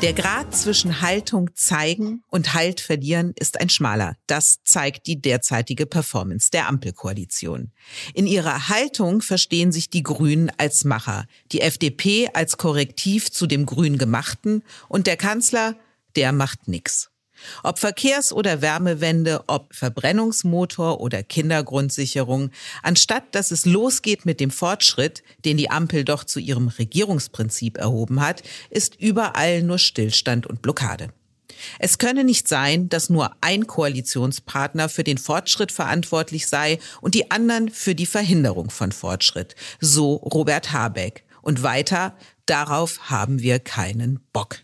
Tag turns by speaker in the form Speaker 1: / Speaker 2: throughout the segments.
Speaker 1: Der Grad zwischen Haltung zeigen und Halt verlieren ist ein schmaler. Das zeigt die derzeitige Performance der Ampelkoalition. In ihrer Haltung verstehen sich die Grünen als Macher, die FDP als Korrektiv zu dem grün gemachten und der Kanzler, der macht nix. Ob Verkehrs- oder Wärmewende, ob Verbrennungsmotor oder Kindergrundsicherung, anstatt dass es losgeht mit dem Fortschritt, den die Ampel doch zu ihrem Regierungsprinzip erhoben hat, ist überall nur Stillstand und Blockade. Es könne nicht sein, dass nur ein Koalitionspartner für den Fortschritt verantwortlich sei und die anderen für die Verhinderung von Fortschritt. So Robert Habeck. Und weiter, darauf haben wir keinen Bock.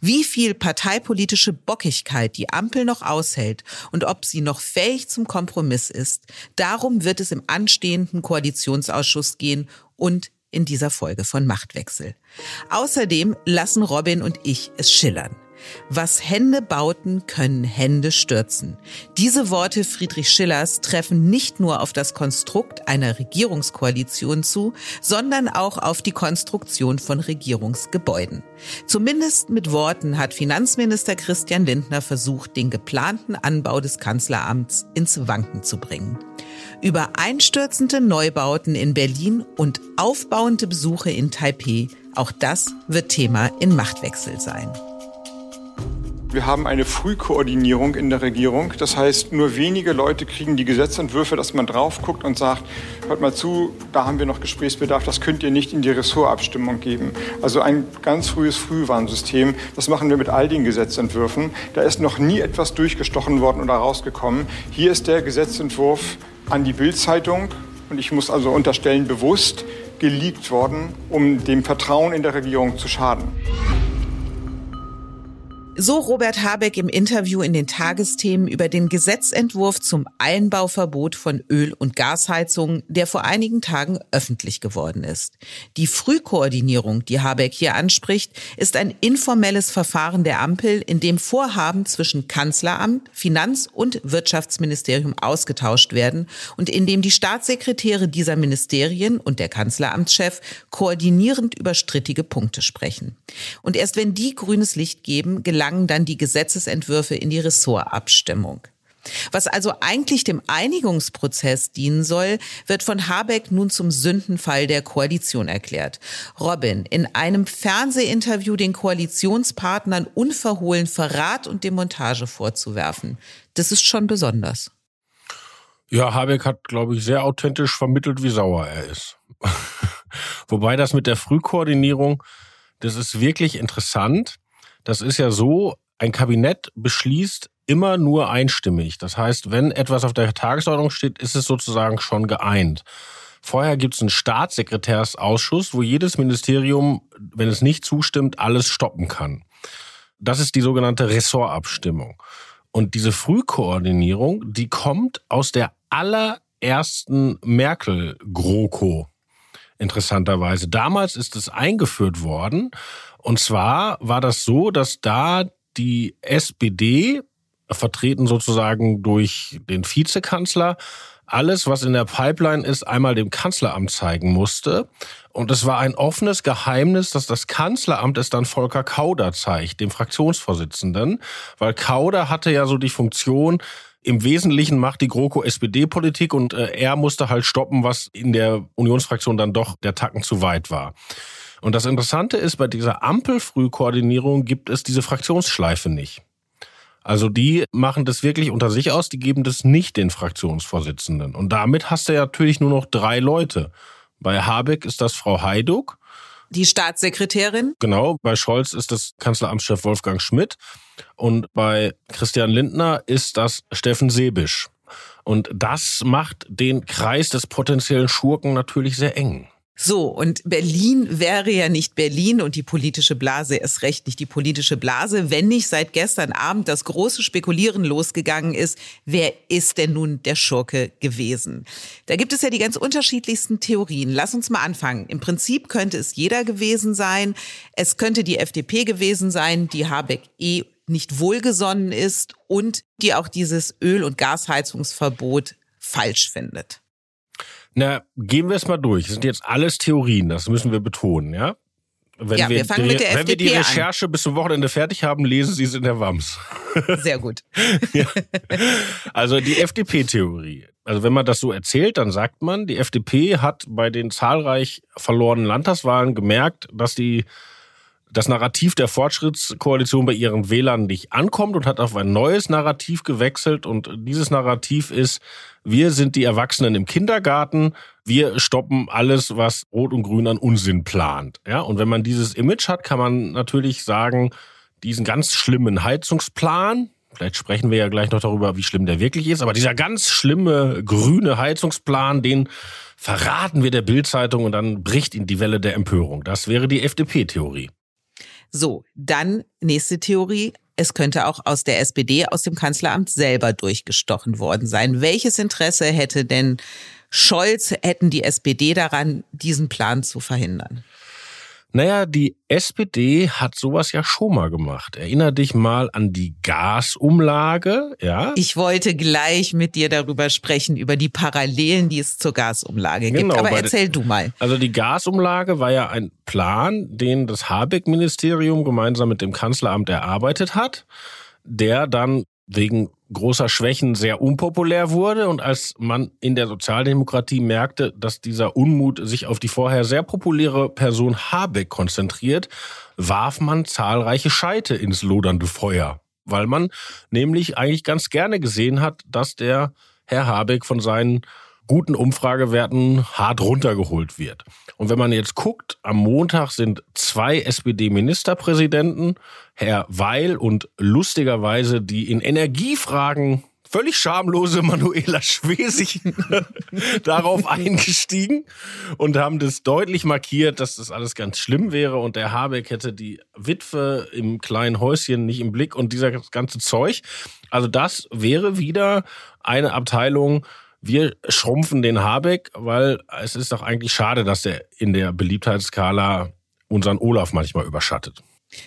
Speaker 1: Wie viel parteipolitische Bockigkeit die Ampel noch aushält und ob sie noch fähig zum Kompromiss ist, darum wird es im anstehenden Koalitionsausschuss gehen und in dieser Folge von Machtwechsel. Außerdem lassen Robin und ich es schillern. Was Hände bauten, können Hände stürzen. Diese Worte Friedrich Schillers treffen nicht nur auf das Konstrukt einer Regierungskoalition zu, sondern auch auf die Konstruktion von Regierungsgebäuden. Zumindest mit Worten hat Finanzminister Christian Lindner versucht, den geplanten Anbau des Kanzleramts ins Wanken zu bringen. Über einstürzende Neubauten in Berlin und aufbauende Besuche in Taipeh, auch das wird Thema in Machtwechsel sein.
Speaker 2: Wir haben eine Frühkoordinierung in der Regierung. Das heißt, nur wenige Leute kriegen die Gesetzentwürfe, dass man drauf guckt und sagt, hört mal zu, da haben wir noch Gesprächsbedarf, das könnt ihr nicht in die Ressortabstimmung geben. Also ein ganz frühes Frühwarnsystem. Das machen wir mit all den Gesetzentwürfen. Da ist noch nie etwas durchgestochen worden oder rausgekommen. Hier ist der Gesetzentwurf an die Bildzeitung und ich muss also unterstellen, bewusst geleakt worden, um dem Vertrauen in der Regierung zu schaden.
Speaker 1: So Robert Habeck im Interview in den Tagesthemen über den Gesetzentwurf zum Einbauverbot von Öl- und Gasheizungen, der vor einigen Tagen öffentlich geworden ist. Die Frühkoordinierung, die Habeck hier anspricht, ist ein informelles Verfahren der Ampel, in dem Vorhaben zwischen Kanzleramt, Finanz- und Wirtschaftsministerium ausgetauscht werden und in dem die Staatssekretäre dieser Ministerien und der Kanzleramtschef koordinierend über strittige Punkte sprechen. Und erst wenn die grünes Licht geben, gelangt gelangen dann die Gesetzesentwürfe in die Ressortabstimmung. Was also eigentlich dem Einigungsprozess dienen soll, wird von Habeck nun zum Sündenfall der Koalition erklärt. Robin, in einem Fernsehinterview den Koalitionspartnern unverhohlen Verrat und Demontage vorzuwerfen, das ist schon besonders.
Speaker 3: Ja, Habeck hat, glaube ich, sehr authentisch vermittelt, wie sauer er ist. Wobei das mit der Frühkoordinierung, das ist wirklich interessant. Das ist ja so, ein Kabinett beschließt immer nur einstimmig. Das heißt, wenn etwas auf der Tagesordnung steht, ist es sozusagen schon geeint. Vorher gibt es einen Staatssekretärsausschuss, wo jedes Ministerium, wenn es nicht zustimmt, alles stoppen kann. Das ist die sogenannte Ressortabstimmung. Und diese Frühkoordinierung, die kommt aus der allerersten Merkel-GroKo. Interessanterweise. Damals ist es eingeführt worden und zwar war das so, dass da die SPD, vertreten sozusagen durch den Vizekanzler, alles, was in der Pipeline ist, einmal dem Kanzleramt zeigen musste. Und es war ein offenes Geheimnis, dass das Kanzleramt es dann Volker Kauder zeigt, dem Fraktionsvorsitzenden, weil Kauder hatte ja so die Funktion, im Wesentlichen macht die GroKo SPD-Politik und äh, er musste halt stoppen, was in der Unionsfraktion dann doch der Tacken zu weit war. Und das Interessante ist, bei dieser Ampelfrühkoordinierung gibt es diese Fraktionsschleife nicht. Also die machen das wirklich unter sich aus, die geben das nicht den Fraktionsvorsitzenden. Und damit hast du ja natürlich nur noch drei Leute. Bei Habeck ist das Frau Heiduck
Speaker 1: Die Staatssekretärin?
Speaker 3: Genau, bei Scholz ist das Kanzleramtschef Wolfgang Schmidt und bei Christian Lindner ist das Steffen Sebisch. Und das macht den Kreis des potenziellen Schurken natürlich sehr eng.
Speaker 1: So, und Berlin wäre ja nicht Berlin und die politische Blase ist recht nicht die politische Blase, wenn nicht seit gestern Abend das große Spekulieren losgegangen ist, wer ist denn nun der Schurke gewesen? Da gibt es ja die ganz unterschiedlichsten Theorien. Lass uns mal anfangen. Im Prinzip könnte es jeder gewesen sein. Es könnte die FDP gewesen sein, die Habeck eh nicht wohlgesonnen ist und die auch dieses Öl- und Gasheizungsverbot falsch findet.
Speaker 3: Na, gehen wir es mal durch. Das sind jetzt alles Theorien, das müssen wir betonen, ja? Wenn
Speaker 1: Ja, wir fangen
Speaker 3: die,
Speaker 1: mit der
Speaker 3: Wenn wir die
Speaker 1: FDP an.
Speaker 3: Recherche bis zum Wochenende fertig haben, lesen Sie es in der WAMS.
Speaker 1: Sehr gut.
Speaker 3: Also die FDP-Theorie. Also wenn man das so erzählt, dann sagt man, die FDP hat bei den zahlreich verlorenen Landtagswahlen gemerkt, dass die das Narrativ der Fortschrittskoalition bei ihren Wählern nicht ankommt und hat auf ein neues Narrativ gewechselt. Und dieses Narrativ ist, wir sind die Erwachsenen im Kindergarten, wir stoppen alles, was Rot und Grün an Unsinn plant. Ja, und wenn man dieses Image hat, kann man natürlich sagen, diesen ganz schlimmen Heizungsplan, vielleicht sprechen wir ja gleich noch darüber, wie schlimm der wirklich ist, aber dieser ganz schlimme grüne Heizungsplan, den verraten wir der Bildzeitung und dann bricht ihn die Welle der Empörung. Das wäre die FDP-Theorie.
Speaker 1: So, dann nächste Theorie. Es könnte auch aus der SPD, aus dem Kanzleramt selber durchgestochen worden sein. Welches Interesse hätte denn Scholz, hätten die SPD daran, diesen Plan zu verhindern?
Speaker 3: Naja, die SPD hat sowas ja schon mal gemacht. Erinner dich mal an die Gasumlage, ja?
Speaker 1: Ich wollte gleich mit dir darüber sprechen, über die Parallelen, die es zur Gasumlage
Speaker 3: Genau,
Speaker 1: gibt. Aber erzähl du mal.
Speaker 3: Also die Gasumlage war ja ein Plan, den das Habeck-Ministerium gemeinsam mit dem Kanzleramt erarbeitet hat, der dann wegen großer Schwächen sehr unpopulär wurde. Und als man in der Sozialdemokratie merkte, dass dieser Unmut sich auf die vorher sehr populäre Person Habeck konzentriert, warf man zahlreiche Scheite ins lodernde Feuer. Weil man nämlich eigentlich ganz gerne gesehen hat, dass der Herr Habeck von seinen guten Umfragewerten hart runtergeholt wird. Und wenn man jetzt guckt, am Montag sind zwei SPD-Ministerpräsidenten, Herr Weil und lustigerweise die in Energiefragen völlig schamlose Manuela Schwesig darauf eingestiegen und haben das deutlich markiert, dass das alles ganz schlimm wäre und der Habeck hätte die Witwe im kleinen Häuschen nicht im Blick und dieser ganze Zeug. Also das wäre wieder eine Abteilung, wir schrumpfen den Habeck, weil es ist doch eigentlich schade, dass der in der Beliebtheitsskala unseren Olaf manchmal überschattet.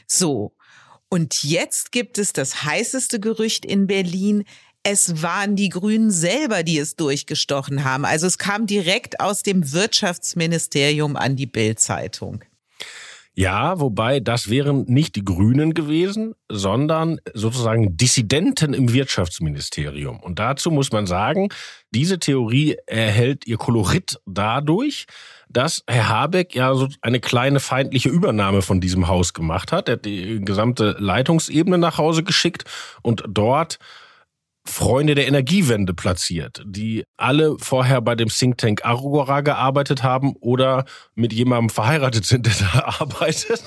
Speaker 1: So. Und jetzt gibt es das heißeste Gerücht in Berlin. Es waren die Grünen selber, die es durchgestochen haben. Also es kam direkt aus dem Wirtschaftsministerium an die Bild-Zeitung.
Speaker 3: Ja, wobei das wären nicht die Grünen gewesen, sondern sozusagen Dissidenten im Wirtschaftsministerium. Und dazu muss man sagen, diese Theorie erhält ihr Kolorit dadurch, dass Herr Habeck ja so eine kleine feindliche Übernahme von diesem Haus gemacht hat. Er hat die gesamte Leitungsebene nach Hause geschickt und dort Freunde der Energiewende platziert, die alle vorher bei dem Think Tank Agora gearbeitet haben oder mit jemandem verheiratet sind, der da arbeitet.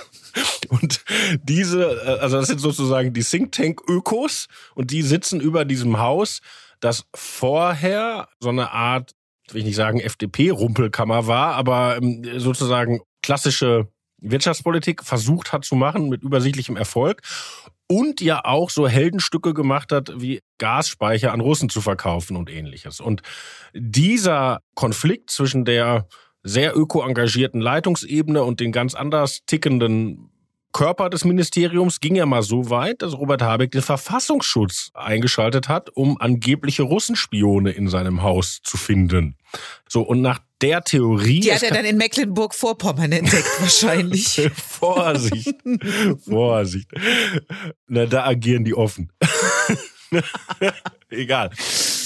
Speaker 3: Und diese, äh, also das sind sozusagen die Think Tank Ökos und die sitzen über diesem Haus, das vorher so eine Art, will ich nicht sagen FDP-Rumpelkammer war, aber ähm, sozusagen klassische Wirtschaftspolitik versucht hat zu machen mit übersichtlichem Erfolg und ja auch so Heldenstücke gemacht hat, wie Gasspeicher an Russen zu verkaufen und ähnliches. Und dieser Konflikt zwischen der sehr öko-engagierten Leitungsebene und den ganz anders tickenden Körper des Ministeriums ging ja mal so weit, dass Robert Habeck den Verfassungsschutz eingeschaltet hat, um angebliche Russenspione in seinem Haus zu finden. So, und nach der Theorie.
Speaker 1: Die hat er dann in Mecklenburg-Vorpommern entdeckt, wahrscheinlich.
Speaker 3: Vorsicht. Vorsicht. Na, da agieren die offen. Egal.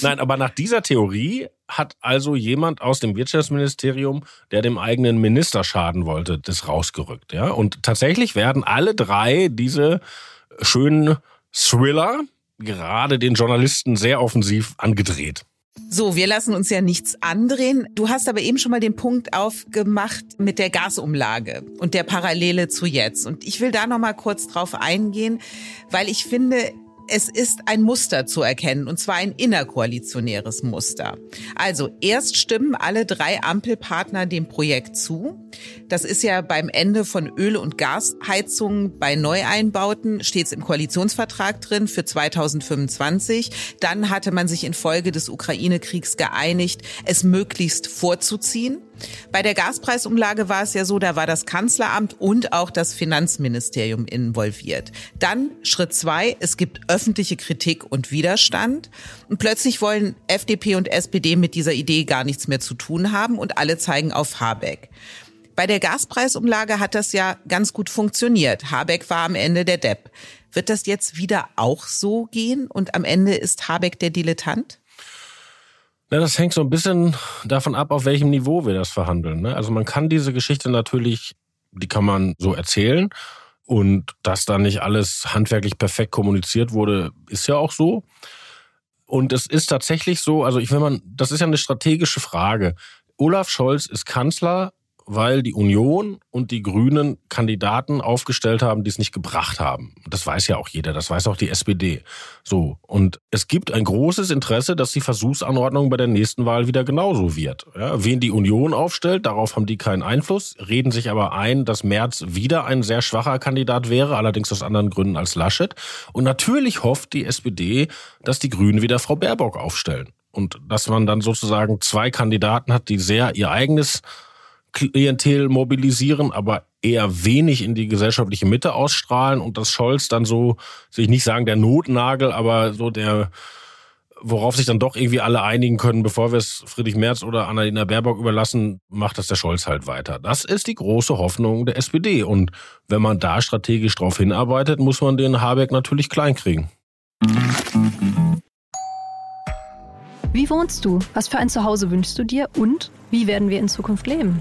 Speaker 3: Nein, aber nach dieser Theorie hat also jemand aus dem Wirtschaftsministerium, der dem eigenen Minister schaden wollte, das rausgerückt. Ja? Und tatsächlich werden alle drei diese schönen Thriller gerade den Journalisten sehr offensiv angedreht.
Speaker 1: So, wir lassen uns ja nichts andrehen. Du hast aber eben schon mal den Punkt aufgemacht mit der Gasumlage und der Parallele zu jetzt. Und ich will da noch mal kurz drauf eingehen, weil ich finde, es ist ein Muster zu erkennen, und zwar ein innerkoalitionäres Muster. Also erst stimmen alle drei Ampelpartner dem Projekt zu. Das ist ja beim Ende von Öl- und Gasheizungen bei Neueinbauten, steht im Koalitionsvertrag drin für 2025. Dann hatte man sich infolge des Ukraine-Kriegs geeinigt, es möglichst vorzuziehen. Bei der Gaspreisumlage war es ja so, da war das Kanzleramt und auch das Finanzministerium involviert. Dann Schritt zwei, es gibt öffentliche Kritik und Widerstand. Und plötzlich wollen FDP und SPD mit dieser Idee gar nichts mehr zu tun haben und alle zeigen auf Habeck. Bei der Gaspreisumlage hat das ja ganz gut funktioniert. Habeck war am Ende der Depp. Wird das jetzt wieder auch so gehen und am Ende ist Habeck der Dilettant?
Speaker 3: Na, das hängt so ein bisschen davon ab, auf welchem Niveau wir das verhandeln. Ne? Also man kann diese Geschichte natürlich, die kann man so erzählen. Und dass da nicht alles handwerklich perfekt kommuniziert wurde, ist ja auch so. Und es ist tatsächlich so, also ich will man, das ist ja eine strategische Frage. Olaf Scholz ist Kanzler weil die Union und die Grünen Kandidaten aufgestellt haben, die es nicht gebracht haben. Das weiß ja auch jeder, das weiß auch die SPD. So. Und es gibt ein großes Interesse, dass die Versuchsanordnung bei der nächsten Wahl wieder genauso wird. Ja, wen die Union aufstellt, darauf haben die keinen Einfluss, reden sich aber ein, dass Merz wieder ein sehr schwacher Kandidat wäre, allerdings aus anderen Gründen als Laschet. Und natürlich hofft die SPD, dass die Grünen wieder Frau Baerbock aufstellen. Und dass man dann sozusagen zwei Kandidaten hat, die sehr ihr eigenes Klientel mobilisieren, aber eher wenig in die gesellschaftliche Mitte ausstrahlen und dass Scholz dann so, will ich nicht sagen der Notnagel, aber so der, worauf sich dann doch irgendwie alle einigen können, bevor wir es Friedrich Merz oder Annalena Baerbock überlassen, macht das der Scholz halt weiter. Das ist die große Hoffnung der SPD und wenn man da strategisch drauf hinarbeitet, muss man den Habeck natürlich kleinkriegen.
Speaker 4: Wie wohnst du? Was für ein Zuhause wünschst du dir? Und wie werden wir in Zukunft leben?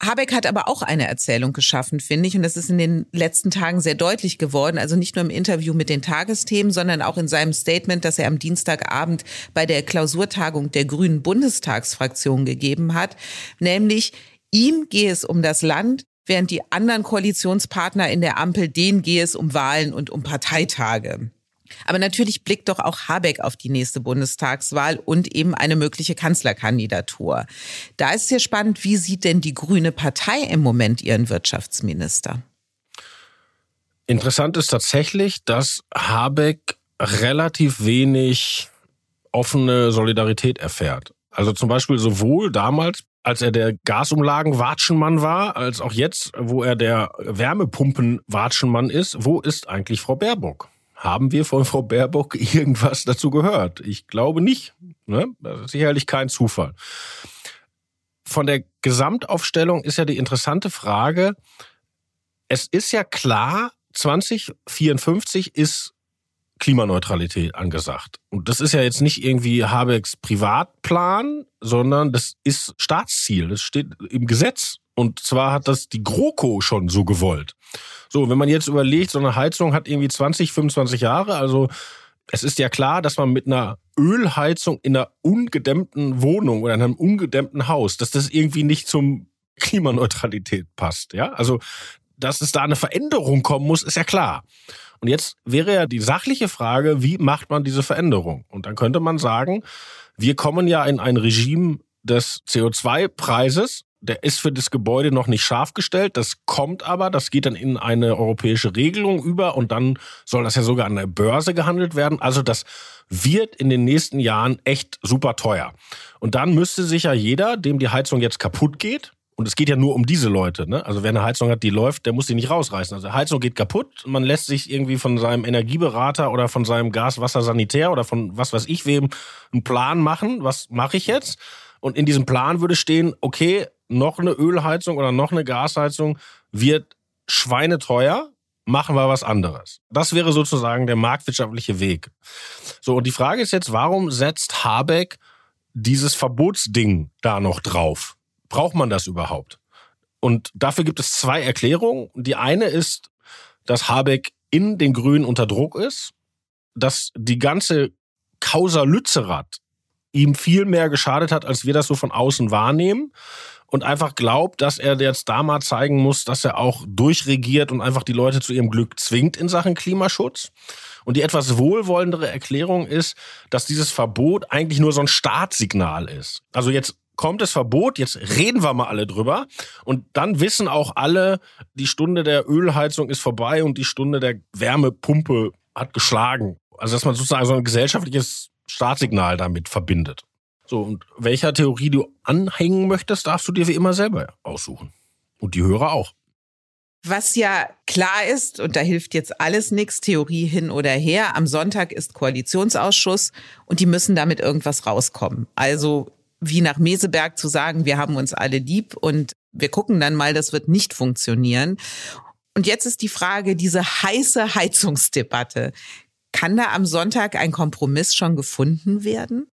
Speaker 1: Habeck hat aber auch eine Erzählung geschaffen, finde ich, und das ist in den letzten Tagen sehr deutlich geworden. Also nicht nur im Interview mit den Tagesthemen, sondern auch in seinem Statement, das er am Dienstagabend bei der Klausurtagung der Grünen Bundestagsfraktion gegeben hat. Nämlich, ihm gehe es um das Land, während die anderen Koalitionspartner in der Ampel, denen gehe es um Wahlen und um Parteitage. Aber natürlich blickt doch auch Habeck auf die nächste Bundestagswahl und eben eine mögliche Kanzlerkandidatur. Da ist sehr spannend, wie sieht denn die Grüne Partei im Moment ihren Wirtschaftsminister?
Speaker 3: Interessant ist tatsächlich, dass Habeck relativ wenig offene Solidarität erfährt. Also zum Beispiel sowohl damals, als er der Gasumlagen-Watschenmann war, als auch jetzt, wo er der Wärmepumpen-Watschenmann ist. Wo ist eigentlich Frau Baerbock? Haben wir von Frau Baerbock irgendwas dazu gehört? Ich glaube nicht. Ne? Sicherlich kein Zufall. Von der Gesamtaufstellung ist ja die interessante Frage, es ist ja klar, 2054 ist Klimaneutralität angesagt. Und das ist ja jetzt nicht irgendwie Habecks Privatplan, sondern das ist Staatsziel. Das steht im Gesetz. Und zwar hat das die GroKo schon so gewollt. So, wenn man jetzt überlegt, so eine Heizung hat irgendwie 20, 25 Jahre, also es ist ja klar, dass man mit einer Ölheizung in einer ungedämmten Wohnung oder in einem ungedämmten Haus, dass das irgendwie nicht zum Klimaneutralität passt, ja? Also, dass es da eine Veränderung kommen muss, ist ja klar. Und jetzt wäre ja die sachliche Frage, wie macht man diese Veränderung? Und dann könnte man sagen, wir kommen ja in ein Regime des CO2-Preises, der ist für das Gebäude noch nicht scharf gestellt. Das kommt aber, das geht dann in eine europäische Regelung über und dann soll das ja sogar an der Börse gehandelt werden. Also das wird in den nächsten Jahren echt super teuer. Und dann müsste sich ja jeder, dem die Heizung jetzt kaputt geht, Und es geht ja nur um diese Leute. Ne? Also wer eine Heizung hat, die läuft, der muss die nicht rausreißen. Also Heizung geht kaputt. Man lässt sich irgendwie von seinem Energieberater oder von seinem Gas, Wasser, Sanitär oder von was weiß ich wem einen Plan machen. Was mache ich jetzt? Und in diesem Plan würde stehen, okay, noch eine Ölheizung oder noch eine Gasheizung wird schweineteuer, machen wir was anderes. Das wäre sozusagen der marktwirtschaftliche Weg. So, und die Frage ist jetzt, warum setzt Habeck dieses Verbotsding da noch drauf? Braucht man das überhaupt? Und dafür gibt es zwei Erklärungen. Die eine ist, dass Habeck in den Grünen unter Druck ist, dass die ganze Causa Lützerath ihm viel mehr geschadet hat, als wir das so von außen wahrnehmen und einfach glaubt, dass er jetzt da mal zeigen muss, dass er auch durchregiert und einfach die Leute zu ihrem Glück zwingt in Sachen Klimaschutz. Und die etwas wohlwollendere Erklärung ist, dass dieses Verbot eigentlich nur so ein Startsignal ist. Also jetzt kommt das Verbot, jetzt reden wir mal alle drüber und dann wissen auch alle, die Stunde der Ölheizung ist vorbei und die Stunde der Wärmepumpe hat geschlagen. Also dass man sozusagen so ein gesellschaftliches Startsignal damit verbindet. So, und welcher Theorie du anhängen möchtest, darfst du dir wie immer selber aussuchen. Und die Hörer auch.
Speaker 1: Was ja klar ist, und da hilft jetzt alles nichts, Theorie hin oder her, am Sonntag ist Koalitionsausschuss und die müssen damit irgendwas rauskommen. Also wie nach Meseberg zu sagen, wir haben uns alle lieb und wir gucken dann mal, das wird nicht funktionieren. Und jetzt ist die Frage, diese heiße Heizungsdebatte. Kann da am Sonntag ein Kompromiss schon gefunden werden?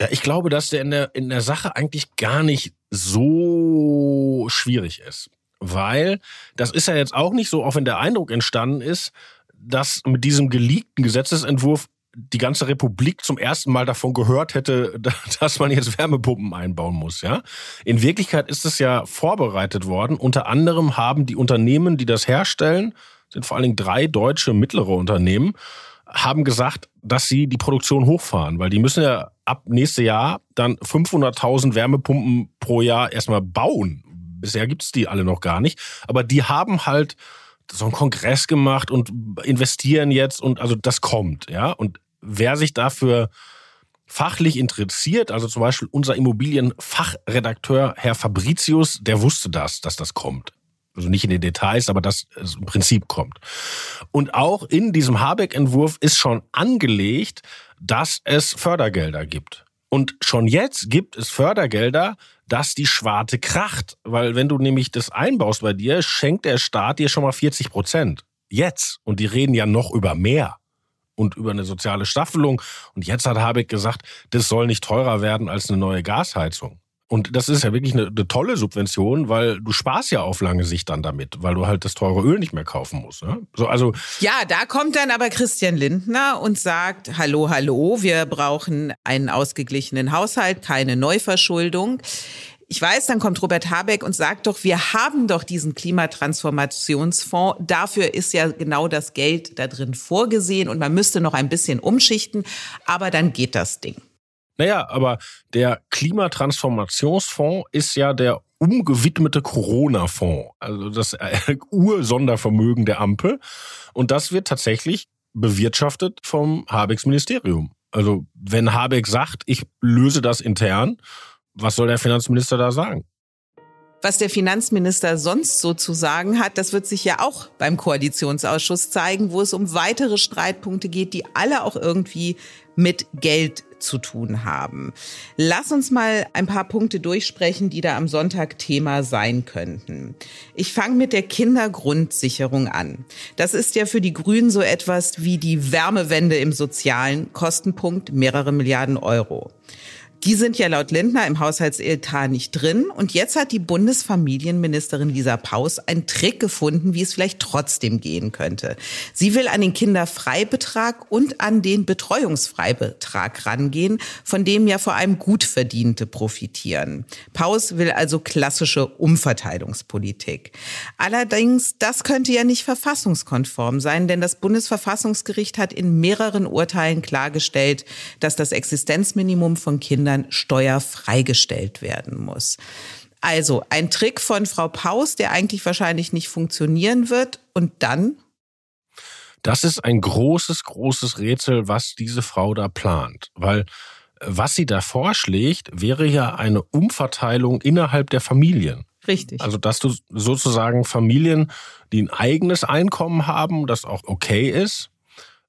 Speaker 3: Ja, ich glaube, dass der in der, in der Sache eigentlich gar nicht so schwierig ist. Weil das ist ja jetzt auch nicht so, auch wenn der Eindruck entstanden ist, dass mit diesem geleakten Gesetzesentwurf die ganze Republik zum ersten Mal davon gehört hätte, dass man jetzt Wärmepumpen einbauen muss, ja. In Wirklichkeit ist es ja vorbereitet worden. Unter anderem haben die Unternehmen, die das herstellen, sind vor allen Dingen drei deutsche mittlere Unternehmen, haben gesagt, dass sie die Produktion hochfahren, weil die müssen ja ab nächste Jahr dann 500.000 Wärmepumpen pro Jahr erstmal bauen. Bisher gibt's die alle noch gar nicht, aber die haben halt so einen Kongress gemacht und investieren jetzt und also das kommt, ja. Und wer sich dafür fachlich interessiert, also zum Beispiel unser Immobilienfachredakteur Herr Fabricius, der wusste das, dass das kommt. Also nicht in den Details, aber das im Prinzip kommt. Und auch in diesem Habeck-Entwurf ist schon angelegt, dass es Fördergelder gibt. Und schon jetzt gibt es Fördergelder, dass die Schwarte kracht. Weil wenn du nämlich das einbaust bei dir, schenkt der Staat dir schon mal 40 Prozent. Jetzt. Und die reden ja noch über mehr und über eine soziale Staffelung. Und jetzt hat Habeck gesagt, das soll nicht teurer werden als eine neue Gasheizung. Und das ist ja wirklich eine, eine, tolle Subvention, weil du sparst ja auf lange Sicht dann damit, weil du halt das teure Öl nicht mehr kaufen musst. Ne? So, also
Speaker 1: ja, da kommt dann aber Christian Lindner und sagt, hallo, hallo, wir brauchen einen ausgeglichenen Haushalt, keine Neuverschuldung. Ich weiß, dann kommt Robert Habeck und sagt doch, wir haben doch diesen Klimatransformationsfonds. Dafür ist ja genau das Geld da drin vorgesehen und man müsste noch ein bisschen umschichten, aber dann geht das Ding.
Speaker 3: Naja, aber der Klimatransformationsfonds ist ja der umgewidmete Corona-Fonds, also das äh, Ursondervermögen der Ampel. Und das wird tatsächlich bewirtschaftet vom Habecks Ministerium. Also wenn Habeck sagt, ich löse das intern, was soll der Finanzminister da sagen?
Speaker 1: Was der Finanzminister sonst so zu sagen hat, das wird sich ja auch beim Koalitionsausschuss zeigen, wo es um weitere Streitpunkte geht, die alle auch irgendwie mit Geld zu tun haben. Lass uns mal ein paar Punkte durchsprechen, die da am Sonntag Thema sein könnten. Ich fange mit der Kindergrundsicherung an. Das ist ja für die Grünen so etwas wie die Wärmewende im sozialen Kostenpunkt, mehrere Milliarden Euro. Die sind ja laut Lindner im Haushaltsetat nicht drin. Und jetzt hat die Bundesfamilienministerin Lisa Paus einen Trick gefunden, wie es vielleicht trotzdem gehen könnte. Sie will an den Kinderfreibetrag und an den Betreuungsfreibetrag rangehen, von dem ja vor allem Gutverdiente profitieren. Paus will also klassische Umverteilungspolitik. Allerdings, das könnte ja nicht verfassungskonform sein, denn das Bundesverfassungsgericht hat in mehreren Urteilen klargestellt, dass das Existenzminimum von Kindern Kindern steuerfreigestellt werden muss. Also ein Trick von Frau Paus, der eigentlich wahrscheinlich nicht funktionieren wird. Und dann?
Speaker 3: Das ist ein großes, großes Rätsel, was diese Frau da plant. Weil Was sie da vorschlägt, wäre ja eine Umverteilung innerhalb der Familien.
Speaker 1: Richtig.
Speaker 3: Also, dass du sozusagen Familien, die ein eigenes Einkommen haben, das auch okay ist,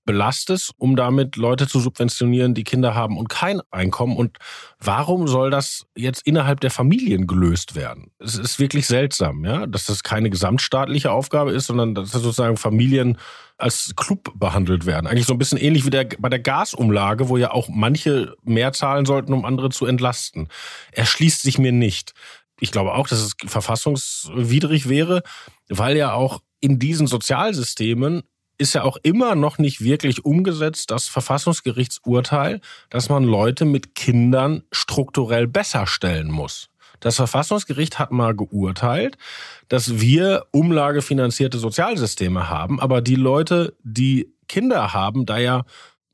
Speaker 3: belastest, um damit Leute zu subventionieren, die Kinder haben und kein Einkommen. Und warum soll das jetzt innerhalb der Familien gelöst werden? Es ist wirklich seltsam, ja, dass das keine gesamtstaatliche Aufgabe ist, sondern dass sozusagen Familien als Club behandelt werden. Eigentlich so ein bisschen ähnlich wie der, bei der Gasumlage, wo ja auch manche mehr zahlen sollten, um andere zu entlasten. Erschließt sich mir nicht. Ich glaube auch, dass es verfassungswidrig wäre, weil ja auch in diesen Sozialsystemen ist ja auch immer noch nicht wirklich umgesetzt, das Verfassungsgerichtsurteil, dass man Leute mit Kindern strukturell besser stellen muss. Das Verfassungsgericht hat mal geurteilt, dass wir umlagefinanzierte Sozialsysteme haben, aber die Leute, die Kinder haben, da ja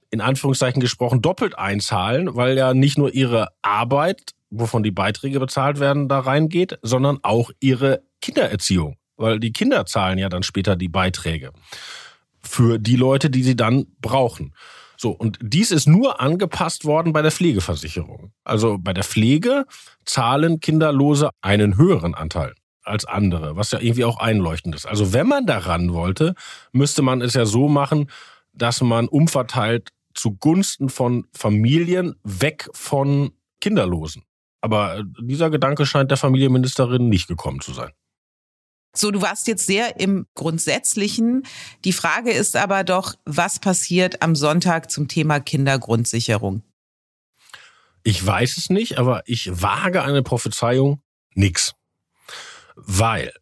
Speaker 3: in Anführungszeichen gesprochen doppelt einzahlen, weil ja nicht nur ihre Arbeit, wovon die Beiträge bezahlt werden, da reingeht, sondern auch ihre Kindererziehung, weil die Kinder zahlen ja dann später die Beiträge für die Leute, die sie dann brauchen. So, und dies ist nur angepasst worden bei der Pflegeversicherung. Also bei der Pflege zahlen Kinderlose einen höheren Anteil als andere, was ja irgendwie auch einleuchtend ist. Also wenn man daran wollte, müsste man es ja so machen, dass man umverteilt zugunsten von Familien weg von Kinderlosen. Aber dieser Gedanke scheint der Familienministerin nicht gekommen zu sein.
Speaker 1: So, du warst jetzt sehr im Grundsätzlichen. Die Frage ist aber doch, was passiert am Sonntag zum Thema Kindergrundsicherung?
Speaker 3: Ich weiß es nicht, aber ich wage eine Prophezeiung, nix. Weil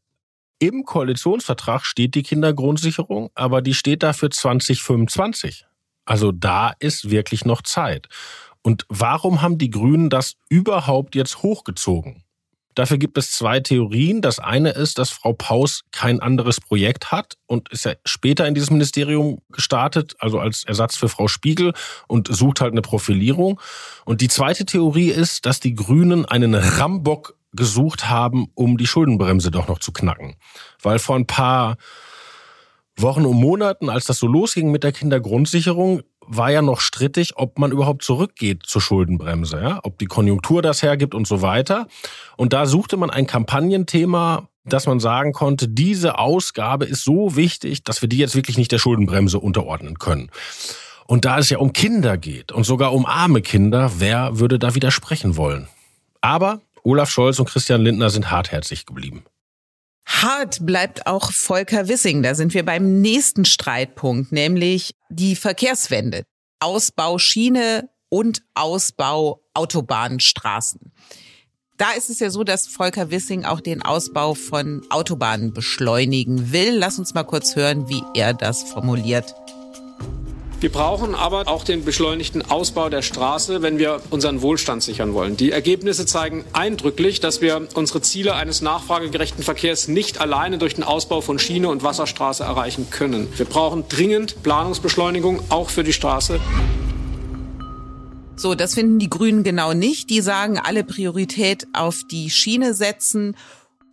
Speaker 3: im Koalitionsvertrag steht die Kindergrundsicherung, aber die steht da für 2025. Also da ist wirklich noch Zeit. Und warum haben die Grünen das überhaupt jetzt hochgezogen? Dafür gibt es zwei Theorien. Das eine ist, dass Frau Paus kein anderes Projekt hat und ist ja später in dieses Ministerium gestartet, also als Ersatz für Frau Spiegel und sucht halt eine Profilierung. Und die zweite Theorie ist, dass die Grünen einen Rambock gesucht haben, um die Schuldenbremse doch noch zu knacken. Weil vor ein paar Wochen und Monaten, als das so losging mit der Kindergrundsicherung, war ja noch strittig, ob man überhaupt zurückgeht zur Schuldenbremse, ja? ob die Konjunktur das hergibt und so weiter. Und da suchte man ein Kampagnenthema, dass man sagen konnte, diese Ausgabe ist so wichtig, dass wir die jetzt wirklich nicht der Schuldenbremse unterordnen können. Und da es ja um Kinder geht und sogar um arme Kinder, wer würde da widersprechen wollen? Aber Olaf Scholz und Christian Lindner sind hartherzig geblieben.
Speaker 1: Hart bleibt auch Volker Wissing. Da sind wir beim nächsten Streitpunkt, nämlich die Verkehrswende. Ausbau Schiene und Ausbau Autobahnstraßen. Da ist es ja so, dass Volker Wissing auch den Ausbau von Autobahnen beschleunigen will. Lass uns mal kurz hören, wie er das formuliert.
Speaker 5: Wir brauchen aber auch den beschleunigten Ausbau der Straße, wenn wir unseren Wohlstand sichern wollen. Die Ergebnisse zeigen eindrücklich, dass wir unsere Ziele eines nachfragegerechten Verkehrs nicht alleine durch den Ausbau von Schiene und Wasserstraße erreichen können. Wir brauchen dringend Planungsbeschleunigung, auch für die Straße.
Speaker 1: So, das finden die Grünen genau nicht. Die sagen, alle Priorität auf die Schiene setzen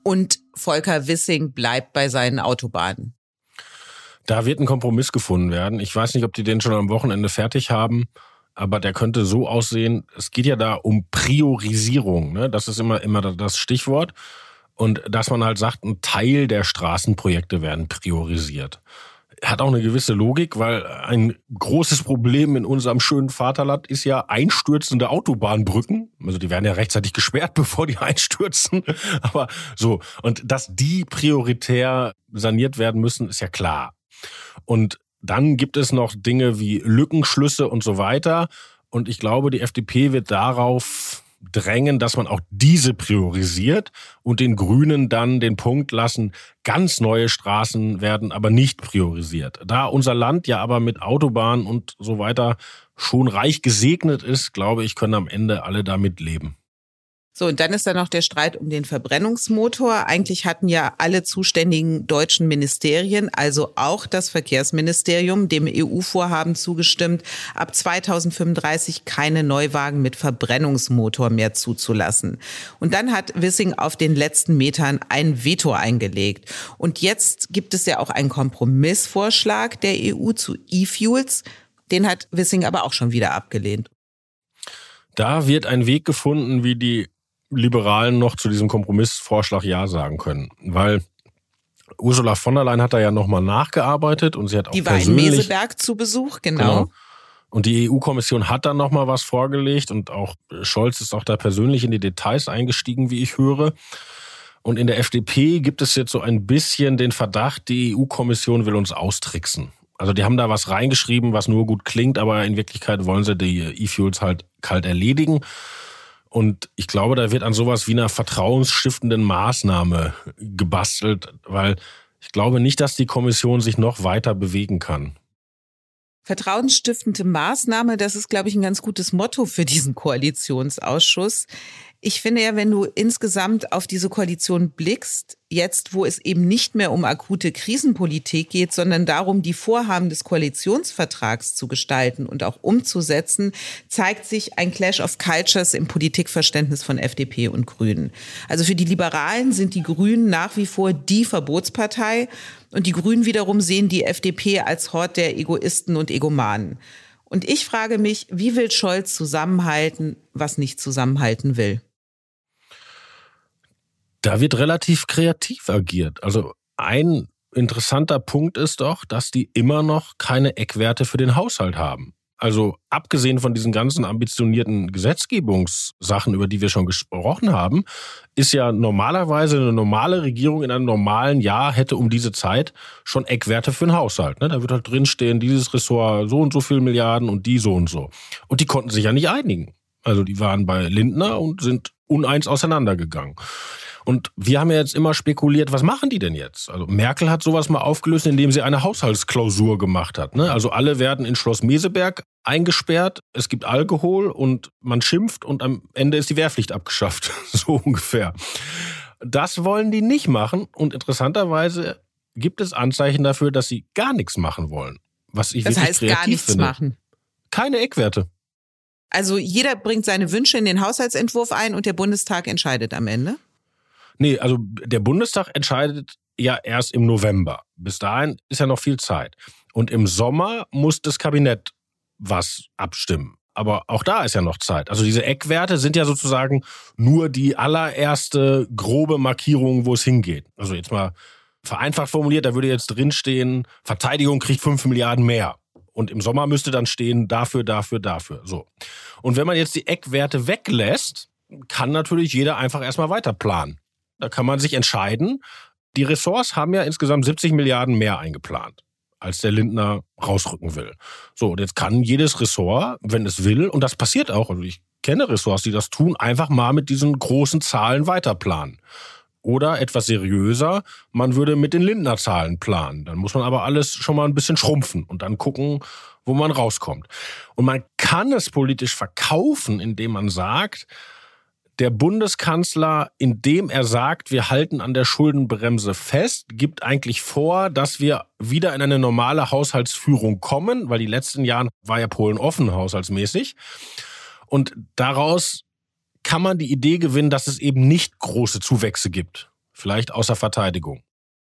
Speaker 1: und Volker Wissing bleibt bei seinen Autobahnen.
Speaker 3: Da wird ein Kompromiss gefunden werden. Ich weiß nicht, ob die den schon am Wochenende fertig haben, aber der könnte so aussehen. Es geht ja da um Priorisierung. Ne? Das ist immer, immer das Stichwort. Und dass man halt sagt, ein Teil der Straßenprojekte werden priorisiert. Hat auch eine gewisse Logik, weil ein großes Problem in unserem schönen Vaterland ist ja einstürzende Autobahnbrücken. Also die werden ja rechtzeitig gesperrt, bevor die einstürzen. Aber so. Und dass die prioritär saniert werden müssen, ist ja klar. Und dann gibt es noch Dinge wie Lückenschlüsse und so weiter. Und ich glaube, die FDP wird darauf drängen, dass man auch diese priorisiert und den Grünen dann den Punkt lassen, ganz neue Straßen werden aber nicht priorisiert. Da unser Land ja aber mit Autobahnen und so weiter schon reich gesegnet ist, glaube ich, können am Ende alle damit leben.
Speaker 1: So, und dann ist da noch der Streit um den Verbrennungsmotor. Eigentlich hatten ja alle zuständigen deutschen Ministerien, also auch das Verkehrsministerium, dem EU-Vorhaben zugestimmt, ab 2035 keine Neuwagen mit Verbrennungsmotor mehr zuzulassen. Und dann hat Wissing auf den letzten Metern ein Veto eingelegt. Und jetzt gibt es ja auch einen Kompromissvorschlag der EU zu E-Fuels. Den hat Wissing aber auch schon wieder abgelehnt.
Speaker 3: Da wird ein Weg gefunden, wie die Liberalen noch zu diesem Kompromissvorschlag Ja sagen können. Weil Ursula von der Leyen hat da ja nochmal nachgearbeitet und sie hat auch
Speaker 1: Die war in. Meseberg zu Besuch, genau.
Speaker 3: Genau. Und die EU-Kommission hat dann nochmal was vorgelegt und auch Scholz ist auch da persönlich in die Details eingestiegen, wie ich höre. Und in der FDP gibt es jetzt so ein bisschen den Verdacht, die EU-Kommission will uns austricksen. Also die haben da was reingeschrieben, was nur gut klingt, aber in Wirklichkeit wollen sie die E-Fuels halt kalt erledigen. Und ich glaube, da wird an sowas wie einer vertrauensstiftenden Maßnahme gebastelt, weil ich glaube nicht, dass die Kommission sich noch weiter bewegen kann.
Speaker 1: Vertrauensstiftende Maßnahme, das ist, glaube ich, ein ganz gutes Motto für diesen Koalitionsausschuss. Ich finde ja, wenn du insgesamt auf diese Koalition blickst, jetzt wo es eben nicht mehr um akute Krisenpolitik geht, sondern darum, die Vorhaben des Koalitionsvertrags zu gestalten und auch umzusetzen, zeigt sich ein Clash of Cultures im Politikverständnis von FDP und Grünen. Also für die Liberalen sind die Grünen nach wie vor die Verbotspartei und die Grünen wiederum sehen die FDP als Hort der Egoisten und Egomanen. Und ich frage mich, wie will Scholz zusammenhalten, was nicht zusammenhalten will?
Speaker 3: Da wird relativ kreativ agiert. Also ein interessanter Punkt ist doch, dass die immer noch keine Eckwerte für den Haushalt haben. Also abgesehen von diesen ganzen ambitionierten Gesetzgebungssachen, über die wir schon gesprochen haben, ist ja normalerweise eine normale Regierung in einem normalen Jahr hätte um diese Zeit schon Eckwerte für den Haushalt. Ne? Da wird halt drinstehen, dieses Ressort so und so viel Milliarden und die so und so. Und die konnten sich ja nicht einigen. Also die waren bei Lindner und sind uneins auseinandergegangen. Und wir haben ja jetzt immer spekuliert, was machen die denn jetzt? Also Merkel hat sowas mal aufgelöst, indem sie eine Haushaltsklausur gemacht hat. Ne? Also alle werden in Schloss Meseberg eingesperrt, es gibt Alkohol und man schimpft und am Ende ist die Wehrpflicht abgeschafft. so ungefähr. Das wollen die nicht machen und interessanterweise gibt es Anzeichen dafür, dass sie gar nichts machen wollen. Was ich
Speaker 1: Das
Speaker 3: wirklich
Speaker 1: heißt
Speaker 3: kreativ
Speaker 1: gar nichts
Speaker 3: finde.
Speaker 1: machen.
Speaker 3: Keine Eckwerte.
Speaker 1: Also jeder bringt seine Wünsche in den Haushaltsentwurf ein und der Bundestag entscheidet am Ende.
Speaker 3: Nee, also der Bundestag entscheidet ja erst im November. Bis dahin ist ja noch viel Zeit. Und im Sommer muss das Kabinett was abstimmen. Aber auch da ist ja noch Zeit. Also diese Eckwerte sind ja sozusagen nur die allererste grobe Markierung, wo es hingeht. Also jetzt mal vereinfacht formuliert, da würde jetzt drinstehen, Verteidigung kriegt 5 Milliarden mehr. Und im Sommer müsste dann stehen, dafür, dafür, dafür. So. Und wenn man jetzt die Eckwerte weglässt, kann natürlich jeder einfach erstmal weiter planen. Da kann man sich entscheiden. Die Ressorts haben ja insgesamt 70 Milliarden mehr eingeplant, als der Lindner rausrücken will. So, und jetzt kann jedes Ressort, wenn es will, und das passiert auch, also ich kenne Ressorts, die das tun, einfach mal mit diesen großen Zahlen weiterplanen. Oder etwas seriöser, man würde mit den Lindner-Zahlen planen. Dann muss man aber alles schon mal ein bisschen schrumpfen und dann gucken, wo man rauskommt. Und man kann es politisch verkaufen, indem man sagt, der Bundeskanzler, indem er sagt, wir halten an der Schuldenbremse fest, gibt eigentlich vor, dass wir wieder in eine normale Haushaltsführung kommen, weil die letzten Jahren war ja Polen offen haushaltsmäßig. Und daraus kann man die Idee gewinnen, dass es eben nicht große Zuwächse gibt. Vielleicht außer Verteidigung.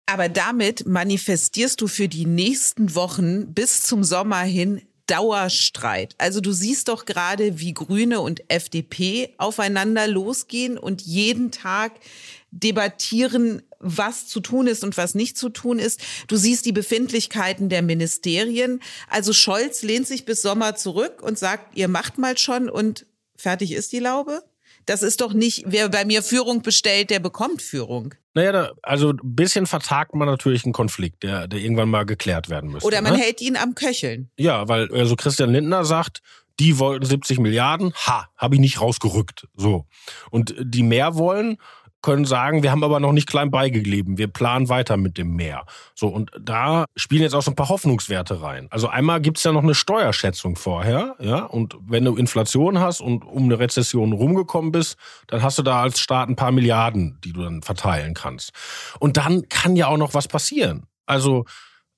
Speaker 1: Aber damit manifestierst du für die nächsten Wochen bis zum Sommer hin Dauerstreit. Also du siehst doch gerade, wie Grüne und FDP aufeinander losgehen und jeden Tag debattieren, was zu tun ist und was nicht zu tun ist. Du siehst die Befindlichkeiten der Ministerien. Also Scholz lehnt sich bis Sommer zurück und sagt, ihr macht mal schon und fertig ist die Laube. Das ist doch nicht, wer bei mir Führung bestellt, der bekommt Führung.
Speaker 3: Naja, da, also ein bisschen vertagt man natürlich einen Konflikt, der, der irgendwann mal geklärt werden müsste.
Speaker 1: Oder man
Speaker 3: ne?
Speaker 1: hält ihn am Köcheln.
Speaker 3: Ja, weil also Christian Lindner sagt, die wollten 70 Milliarden, ha, habe ich nicht rausgerückt. So. Und die mehr wollen, können sagen, wir haben aber noch nicht klein beigegeben, wir planen weiter mit dem Meer. So, und da spielen jetzt auch so ein paar Hoffnungswerte rein. Also einmal gibt's ja noch eine Steuerschätzung vorher, ja, und wenn du Inflation hast und um eine Rezession rumgekommen bist, dann hast du da als Staat ein paar Milliarden, die du dann verteilen kannst. Und dann kann ja auch noch was passieren. Also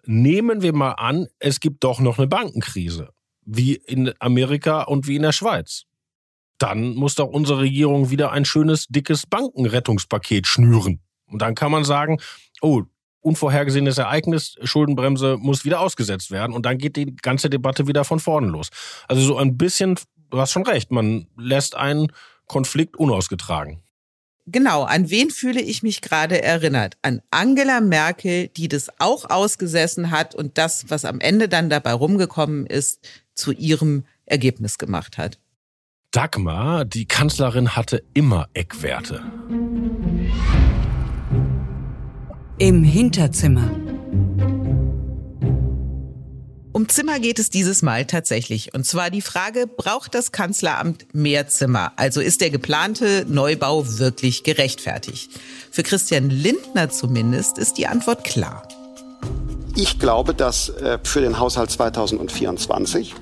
Speaker 3: nehmen wir mal an, es gibt doch noch eine Bankenkrise, wie in Amerika und wie in der Schweiz dann muss doch unsere Regierung wieder ein schönes, dickes Bankenrettungspaket schnüren. Und dann kann man sagen, oh, unvorhergesehenes Ereignis, Schuldenbremse muss wieder ausgesetzt werden und dann geht die ganze Debatte wieder von vorne los. Also so ein bisschen du hast schon recht, man lässt einen Konflikt unausgetragen.
Speaker 1: Genau, an wen fühle ich mich gerade erinnert? An Angela Merkel, die das auch ausgesessen hat und das, was am Ende dann dabei rumgekommen ist, zu ihrem Ergebnis gemacht hat.
Speaker 3: Dagmar, die Kanzlerin, hatte immer Eckwerte.
Speaker 6: Im Hinterzimmer.
Speaker 1: Um Zimmer geht es dieses Mal tatsächlich. Und zwar die Frage, braucht das Kanzleramt mehr Zimmer? Also ist der geplante Neubau wirklich gerechtfertigt? Für Christian Lindner zumindest ist die Antwort klar.
Speaker 7: Ich glaube, dass äh, für den Haushalt 2024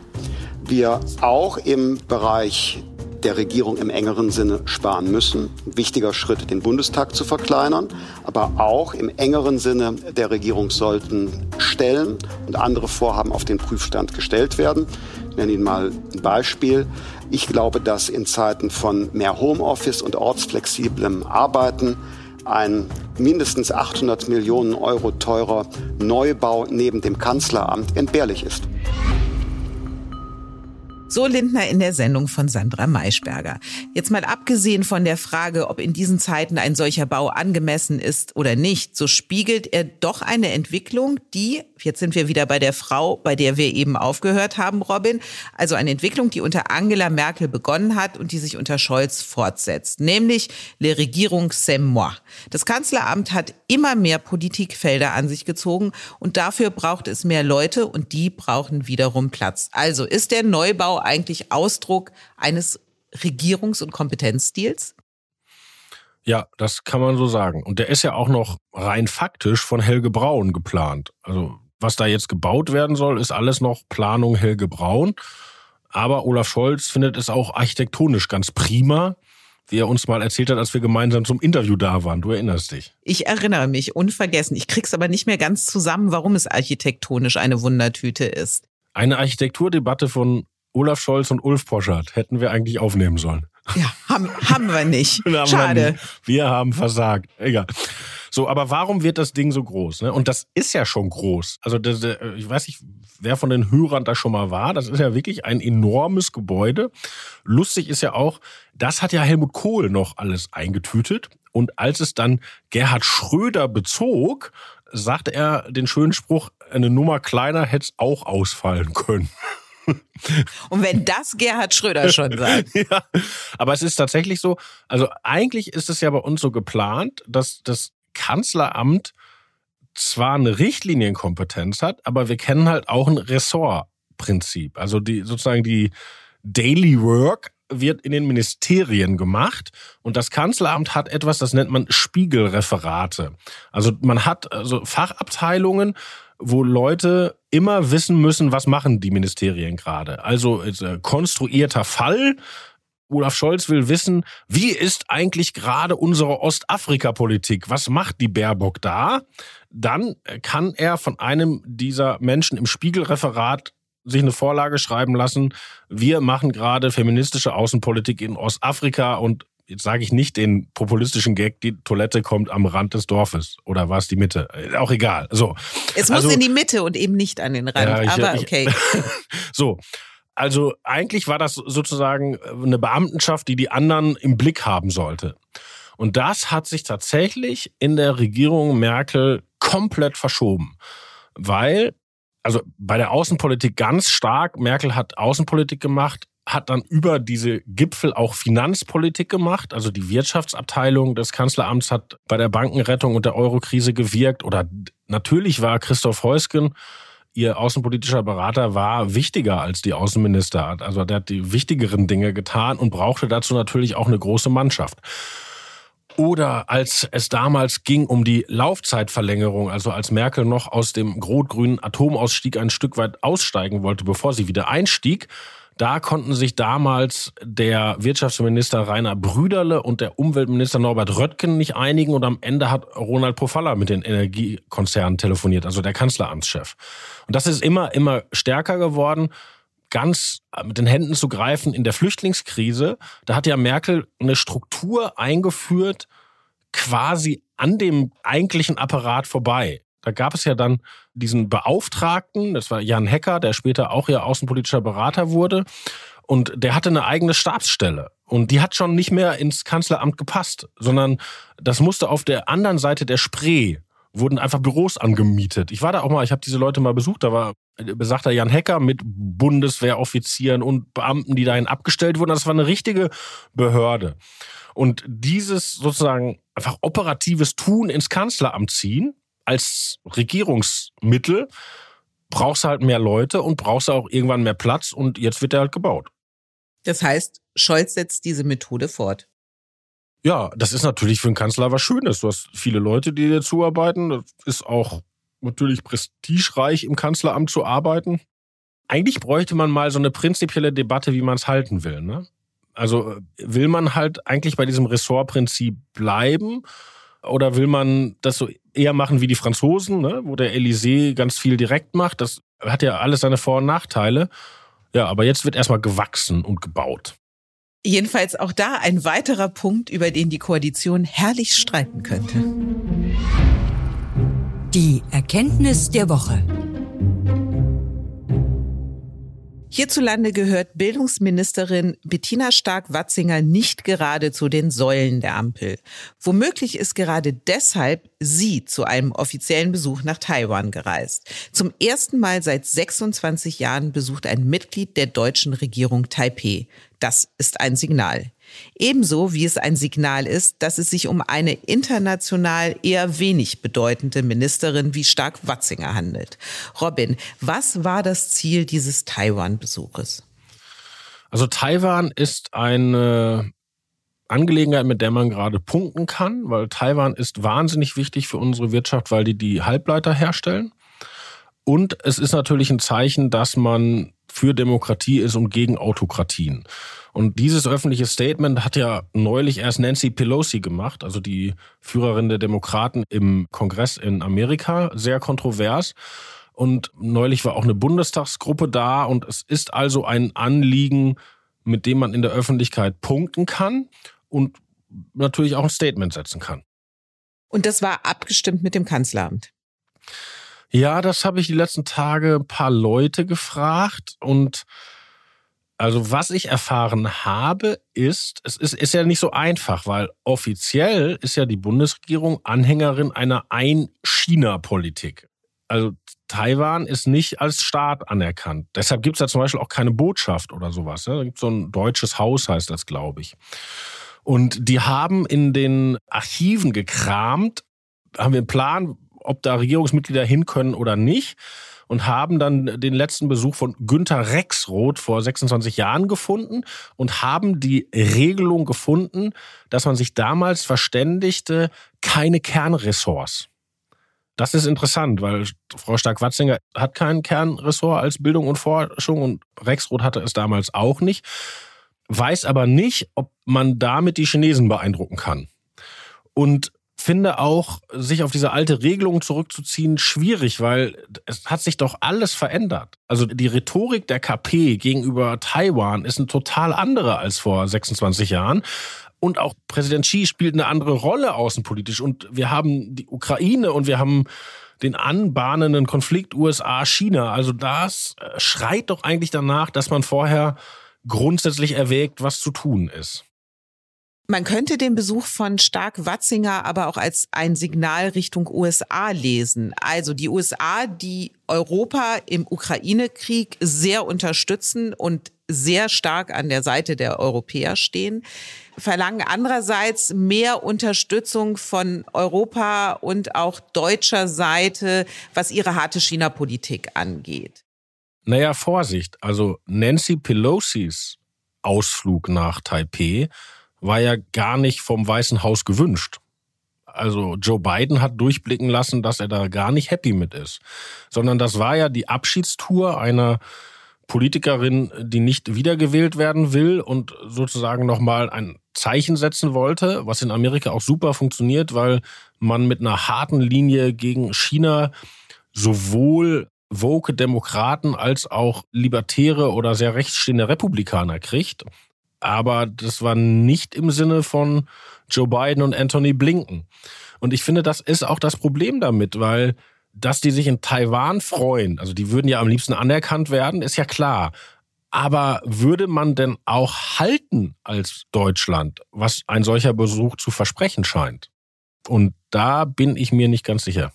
Speaker 7: wir auch im Bereich der Regierung im engeren Sinne sparen müssen. Ein wichtiger Schritt, den Bundestag zu verkleinern, aber auch im engeren Sinne der Regierung sollten Stellen und andere Vorhaben auf den Prüfstand gestellt werden. Ich nenne Ihnen mal ein Beispiel. Ich glaube, dass in Zeiten von mehr Homeoffice und ortsflexiblem Arbeiten ein mindestens 800 Millionen Euro teurer Neubau neben dem Kanzleramt entbehrlich ist.
Speaker 1: So Lindner in der Sendung von Sandra Maischberger. Jetzt mal abgesehen von der Frage, ob in diesen Zeiten ein solcher Bau angemessen ist oder nicht, so spiegelt er doch eine Entwicklung, die, jetzt sind wir wieder bei der Frau, bei der wir eben aufgehört haben, Robin, also eine Entwicklung, die unter Angela Merkel begonnen hat und die sich unter Scholz fortsetzt, nämlich Le Regierung c'est moi. Das Kanzleramt hat immer mehr Politikfelder an sich gezogen und dafür braucht es mehr Leute und die brauchen wiederum Platz. Also ist der Neubau eigentlich Ausdruck eines Regierungs- und Kompetenzstils?
Speaker 3: Ja, das kann man so sagen. Und der ist ja auch noch rein faktisch von Helge Braun geplant. Also was da jetzt gebaut werden soll, ist alles noch Planung Helge Braun. Aber Olaf Scholz findet es auch architektonisch ganz prima, wie er uns mal erzählt hat, als wir gemeinsam zum Interview da waren. Du erinnerst dich.
Speaker 1: Ich erinnere mich, unvergessen. Ich krieg's aber nicht mehr ganz zusammen, warum es architektonisch eine Wundertüte ist.
Speaker 3: Eine Architekturdebatte von Olaf Scholz und Ulf Poschardt hätten wir eigentlich aufnehmen sollen.
Speaker 1: Ja, haben, haben wir nicht.
Speaker 3: Haben wir
Speaker 1: Schade.
Speaker 3: nicht. Wir haben versagt. Egal. So, aber warum wird das Ding so groß? Ne? Und das ist ja schon groß. Also das, äh, ich weiß nicht, wer von den Hörern da schon mal war. Das ist ja wirklich ein enormes Gebäude. Lustig ist ja auch, das hat ja Helmut Kohl noch alles eingetütet. Und als es dann Gerhard Schröder bezog, sagte er den schönen Spruch, eine Nummer kleiner hätte es auch ausfallen können.
Speaker 1: Und wenn das Gerhard Schröder schon sagt.
Speaker 3: ja, aber es ist tatsächlich so, also eigentlich ist es ja bei uns so geplant, dass das Kanzleramt zwar eine Richtlinienkompetenz hat, aber wir kennen halt auch ein Ressortprinzip. Also die sozusagen die Daily Work wird in den Ministerien gemacht und das Kanzleramt hat etwas, das nennt man Spiegelreferate. Also man hat also Fachabteilungen, wo Leute immer wissen müssen, was machen die Ministerien gerade. Also äh, konstruierter Fall. Olaf Scholz will wissen, wie ist eigentlich gerade unsere Ostafrika-Politik? Was macht die Baerbock da? Dann kann er von einem dieser Menschen im Spiegelreferat sich eine Vorlage schreiben lassen. Wir machen gerade feministische Außenpolitik in Ostafrika und jetzt sage ich nicht den populistischen Gag, die Toilette kommt am Rand des Dorfes oder war es die Mitte? Äh, Auch egal. So.
Speaker 1: Es muss
Speaker 3: Also-
Speaker 1: in die Mitte und eben nicht an den Rand.
Speaker 3: Ja, ich-
Speaker 1: aber
Speaker 3: ich-
Speaker 1: okay.
Speaker 3: So. Also eigentlich war das sozusagen eine Beamtenschaft, die die anderen im Blick haben sollte. Und das hat sich tatsächlich in der Regierung Merkel komplett verschoben. Weil, also bei der Außenpolitik ganz stark, Merkel hat Außenpolitik gemacht, hat dann über diese Gipfel auch Finanzpolitik gemacht. Also die Wirtschaftsabteilung des Kanzleramts hat bei der Bankenrettung und der Eurokrise gewirkt. Oder natürlich war Christoph Heusgen ihr außenpolitischer Berater war wichtiger als die Außenminister. Also der hat die wichtigeren Dinge getan und brauchte dazu natürlich auch eine große Mannschaft. Oder als es damals ging um die Laufzeitverlängerung, also als Merkel noch aus dem rot-grünen Atomausstieg ein Stück weit aussteigen wollte, bevor sie wieder einstieg, da konnten sich damals der Wirtschaftsminister Rainer Brüderle und der Umweltminister Norbert Röttgen nicht einigen und am Ende hat Ronald Pofalla mit den Energiekonzernen telefoniert, also der Kanzleramtschef. Und das ist immer, immer stärker geworden, ganz mit den Händen zu greifen in der Flüchtlingskrise. Da hat ja Merkel eine Struktur eingeführt, quasi an dem eigentlichen Apparat vorbei. Da gab es ja dann diesen Beauftragten, das war Jan Hecker, der später auch ja außenpolitischer Berater wurde. Und der hatte eine eigene Stabsstelle. Und die hat schon nicht mehr ins Kanzleramt gepasst, sondern das musste auf der anderen Seite der Spree wurden einfach Büros angemietet. Ich war da auch mal, ich habe diese Leute mal besucht, da war besagter Jan Hecker mit Bundeswehroffizieren und Beamten, die dahin abgestellt wurden. Das war eine richtige Behörde. Und dieses sozusagen einfach operatives Tun ins Kanzleramt ziehen als Regierungsmittel brauchst du halt mehr Leute und brauchst du auch irgendwann mehr Platz und jetzt wird der halt gebaut.
Speaker 1: Das heißt, Scholz setzt diese Methode fort.
Speaker 3: Ja, das ist natürlich für einen Kanzler was Schönes. Du hast viele Leute, die dir zuarbeiten. Das ist auch natürlich prestigereich, im Kanzleramt zu arbeiten. Eigentlich bräuchte man mal so eine prinzipielle Debatte, wie man es halten will. Ne? Also will man halt eigentlich bei diesem Ressortprinzip bleiben oder will man das so eher machen wie die Franzosen, ne? wo der Élysée ganz viel direkt macht? Das hat ja alles seine Vor- und Nachteile. Ja, aber jetzt wird erstmal gewachsen und gebaut.
Speaker 1: Jedenfalls auch da ein weiterer Punkt, über den die Koalition herrlich streiten könnte.
Speaker 6: Die Erkenntnis der Woche.
Speaker 1: Hierzulande gehört Bildungsministerin Bettina Stark-Watzinger nicht gerade zu den Säulen der Ampel. Womöglich ist gerade deshalb sie zu einem offiziellen Besuch nach Taiwan gereist. Zum ersten Mal seit 26 Jahren besucht ein Mitglied der deutschen Regierung Taipeh. Das ist ein Signal. Ebenso wie es ein Signal ist, dass es sich um eine international eher wenig bedeutende Ministerin wie Stark Watzinger handelt. Robin, was war das Ziel dieses Taiwan-Besuches?
Speaker 3: Also Taiwan ist eine Angelegenheit, mit der man gerade punkten kann, weil Taiwan ist wahnsinnig wichtig für unsere Wirtschaft, weil die die Halbleiter herstellen. Und es ist natürlich ein Zeichen, dass man für Demokratie ist und gegen Autokratien. Und dieses öffentliche Statement hat ja neulich erst Nancy Pelosi gemacht, also die Führerin der Demokraten im Kongress in Amerika, sehr kontrovers. Und neulich war auch eine Bundestagsgruppe da und es ist also ein Anliegen, mit dem man in der Öffentlichkeit punkten kann und natürlich auch ein Statement setzen kann.
Speaker 1: Und das war abgestimmt mit dem Kanzleramt.
Speaker 3: Ja, das habe ich die letzten Tage ein paar Leute gefragt und also was ich erfahren habe, ist, es ist, ist ja nicht so einfach, weil offiziell ist ja die Bundesregierung Anhängerin einer Ein-China-Politik. Also Taiwan ist nicht als Staat anerkannt. Deshalb gibt es da zum Beispiel auch keine Botschaft oder sowas. Da gibt es so ein deutsches Haus, heißt das, glaube ich. Und die haben in den Archiven gekramt, haben wir einen Plan, ob da Regierungsmitglieder hin können oder nicht und haben dann den letzten Besuch von Günter Rexroth vor 26 Jahren gefunden und haben die Regelung gefunden, dass man sich damals verständigte, keine Kernressorts. Das ist interessant, weil Frau Stark-Watzinger hat kein Kernressort als Bildung und Forschung und Rexroth hatte es damals auch nicht, weiß aber nicht, ob man damit die Chinesen beeindrucken kann. Und finde auch, sich auf diese alte Regelung zurückzuziehen, schwierig, weil es hat sich doch alles verändert. Also die Rhetorik der KP gegenüber Taiwan ist eine total andere als vor 26 Jahren. Und auch Präsident Xi spielt eine andere Rolle außenpolitisch. Und wir haben die Ukraine und wir haben den anbahnenden Konflikt USA-China. Also das äh, schreit doch eigentlich danach, dass man vorher grundsätzlich erwägt, was zu tun ist.
Speaker 1: Man könnte den Besuch von Stark-Watzinger aber auch als ein Signal Richtung USA lesen. Also die USA, die Europa im Ukraine-Krieg sehr unterstützen und sehr stark an der Seite der Europäer stehen, verlangen andererseits mehr Unterstützung von Europa und auch deutscher Seite, was ihre harte China-Politik angeht.
Speaker 3: Naja, Vorsicht. Also Nancy Pelosis Ausflug nach Taipei war ja gar nicht vom Weißen Haus gewünscht. Also Joe Biden hat durchblicken lassen, dass er da gar nicht happy mit ist, sondern das war ja die Abschiedstour einer Politikerin, die nicht wiedergewählt werden will und sozusagen nochmal ein Zeichen setzen wollte, was in Amerika auch super funktioniert, weil man mit einer harten Linie gegen China sowohl woke Demokraten als auch libertäre oder sehr rechtsstehende Republikaner kriegt aber das war nicht im Sinne von Joe Biden und Anthony Blinken. Und ich finde, das ist auch das Problem damit, weil dass die sich in Taiwan freuen, also die würden ja am liebsten anerkannt werden, ist ja klar. Aber würde man denn auch halten als Deutschland, was ein solcher Besuch zu versprechen scheint? Und da bin ich mir nicht ganz sicher.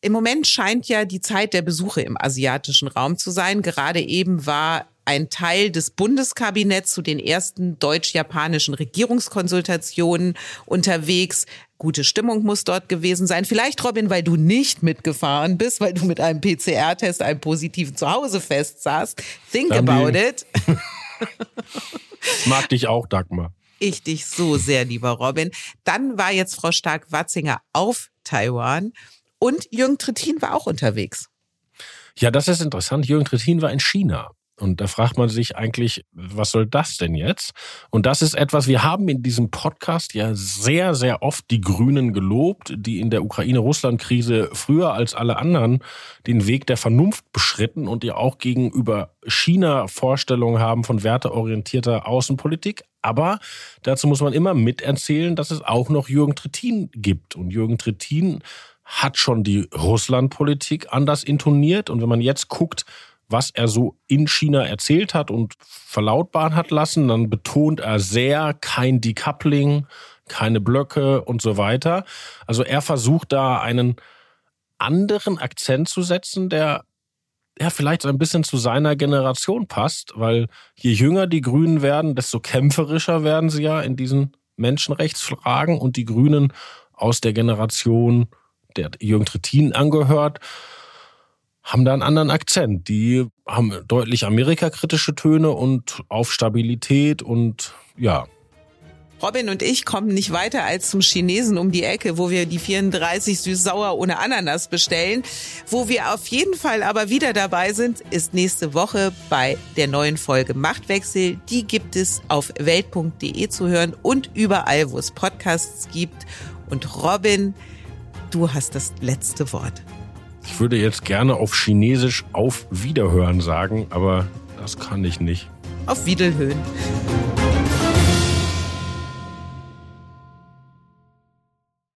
Speaker 1: Im Moment scheint ja die Zeit der Besuche im asiatischen Raum zu sein. Gerade eben war ein Teil des Bundeskabinetts zu den ersten deutsch-japanischen Regierungskonsultationen unterwegs. Gute Stimmung muss dort gewesen sein. Vielleicht, Robin, weil du nicht mitgefahren bist, weil du mit einem PCR-Test, einem positiven Zuhause festsaßt. Think
Speaker 3: Dann
Speaker 1: about
Speaker 3: die-
Speaker 1: it.
Speaker 3: Mag dich auch, Dagmar.
Speaker 1: Ich dich so sehr, lieber Robin. Dann war jetzt Frau Stark-Watzinger auf Taiwan und Jürgen Trittin war auch unterwegs.
Speaker 3: Ja, das ist interessant. Jürgen Trittin war in China. Und da fragt man sich eigentlich, was soll das denn jetzt? Und das ist etwas, wir haben in diesem Podcast ja sehr, sehr oft die Grünen gelobt, die in der Ukraine-Russland-Krise früher als alle anderen den Weg der Vernunft beschritten und ja auch gegenüber China Vorstellungen haben von werteorientierter Außenpolitik. Aber dazu muss man immer miterzählen, dass es auch noch Jürgen Trittin gibt. Und Jürgen Trittin hat schon die Russlandpolitik anders intoniert. Und wenn man jetzt guckt, was er so in China erzählt hat und verlautbaren hat lassen, dann betont er sehr kein Decoupling, keine Blöcke und so weiter. Also er versucht da einen anderen Akzent zu setzen, der ja vielleicht so ein bisschen zu seiner Generation passt, weil je jünger die Grünen werden, desto kämpferischer werden sie ja in diesen Menschenrechtsfragen. Und die Grünen aus der Generation, der Jürgen Trittin angehört, haben da einen anderen Akzent. Die haben deutlich amerikakritische Töne und auf Stabilität und ja.
Speaker 1: Robin und ich kommen nicht weiter als zum Chinesen um die Ecke, wo wir die 34 süß-sauer ohne Ananas bestellen. Wo wir auf jeden Fall aber wieder dabei sind, ist nächste Woche bei der neuen Folge Machtwechsel. Die gibt es auf welt.de zu hören und überall, wo es Podcasts gibt. Und Robin, du hast das letzte Wort.
Speaker 3: Ich würde jetzt gerne auf Chinesisch auf Wiederhören sagen, aber das kann ich nicht.
Speaker 1: Auf Wiederhören.